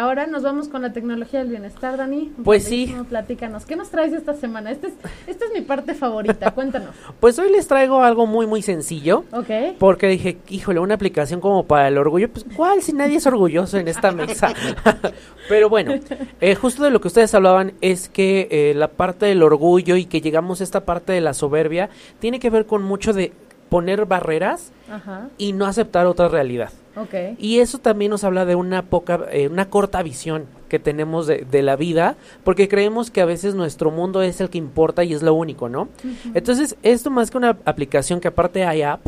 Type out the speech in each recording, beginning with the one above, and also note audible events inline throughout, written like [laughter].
Ahora nos vamos con la tecnología del bienestar, Dani. Pues sí. Platícanos, ¿qué nos traes esta semana? Esta es, esta es mi parte favorita, [laughs] cuéntanos. Pues hoy les traigo algo muy, muy sencillo. ¿Ok? Porque dije, híjole, una aplicación como para el orgullo. Pues, ¿cuál si nadie es orgulloso en esta mesa? [laughs] Pero bueno, eh, justo de lo que ustedes hablaban es que eh, la parte del orgullo y que llegamos a esta parte de la soberbia tiene que ver con mucho de poner barreras Ajá. y no aceptar otra realidad. Y eso también nos habla de una poca, eh, una corta visión que tenemos de, de la vida, porque creemos que a veces nuestro mundo es el que importa y es lo único, ¿no? Entonces, esto más que una aplicación que aparte hay app,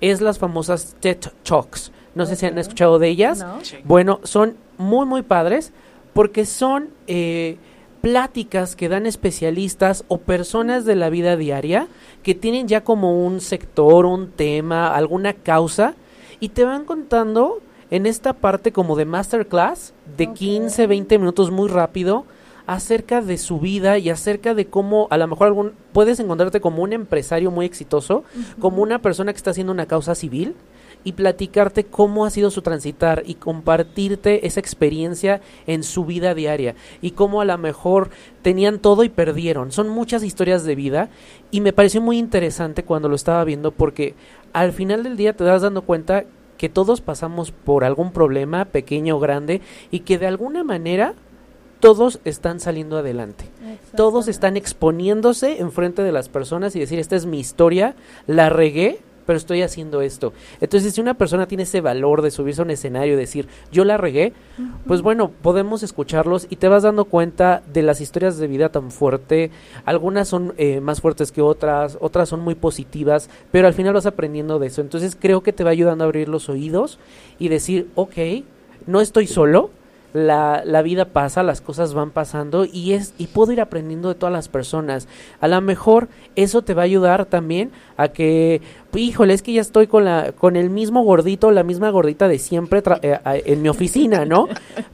es las famosas TED Talks. No sé si han escuchado de ellas. ¿No? Bueno, son muy, muy padres porque son eh, pláticas que dan especialistas o personas de la vida diaria que tienen ya como un sector, un tema, alguna causa y te van contando en esta parte como de masterclass de Ok. 15, 20 minutos muy rápido acerca de su vida y acerca de cómo a lo mejor algún puedes encontrarte como un empresario muy exitoso, como una persona que está haciendo una causa civil y platicarte cómo ha sido su transitar y compartirte esa experiencia en su vida diaria y cómo a lo mejor tenían todo y perdieron. Son muchas historias de vida y me pareció muy interesante cuando lo estaba viendo porque al final del día te das dando cuenta que todos pasamos por algún problema, pequeño o grande, y que de alguna manera todos están saliendo adelante. Todos están exponiéndose enfrente de las personas y decir, esta es mi historia, la regué, pero estoy haciendo esto. Entonces, si una persona tiene ese valor de subirse a un escenario y decir, yo la regué, pues bueno, podemos escucharlos y te vas dando cuenta de las historias de vida tan fuerte. Algunas son eh, más fuertes que otras, otras son muy positivas, pero al final vas aprendiendo de eso. Entonces, creo que te va ayudando a abrir los oídos y decir, ok, no estoy solo, la, la vida pasa, las cosas van pasando y es y puedo ir aprendiendo de todas las personas. A lo mejor eso te va a ayudar también a que, híjole, es que ya estoy con la con el mismo gordito, la misma gordita de siempre tra- eh, en mi oficina, ¿no?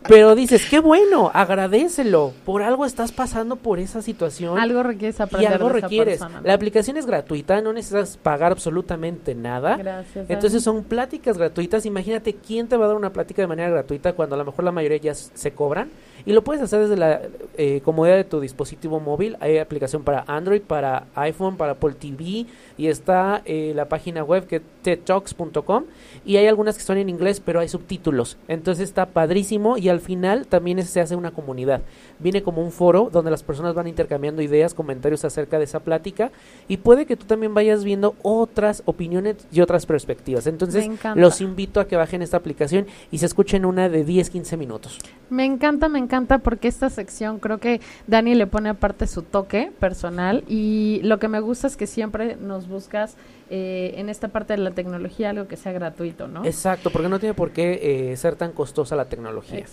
Pero dices, qué bueno, agradecelo, por algo estás pasando por esa situación Algo requieres y aprender algo de esa requieres. persona, ¿no? La aplicación es gratuita, no necesitas pagar absolutamente nada. Gracias. Entonces son pláticas gratuitas. Imagínate quién te va a dar una plática de manera gratuita cuando a lo mejor la mayoría ya se cobran. Y lo puedes hacer desde la eh, comodidad de tu dispositivo móvil. Hay aplicación para Android, para iPhone, para Apple TV. Y está eh, la página web que tedtalks.com. Y hay algunas que son en inglés, pero hay subtítulos. Entonces está padrísimo. Y al final también se hace una comunidad. Viene como un foro donde las personas van intercambiando ideas, comentarios acerca de esa plática. Y puede que tú también vayas viendo otras opiniones y otras perspectivas. Entonces, los invito a que bajen esta aplicación y se escuchen una de 10, 15 minutos. Me encanta, me encanta porque esta sección creo que Dani le pone aparte su toque personal y lo que me gusta es que siempre nos buscas eh, en esta parte de la tecnología algo que sea gratuito, ¿no? Exacto, porque no tiene por qué eh, ser tan costosa la tecnología.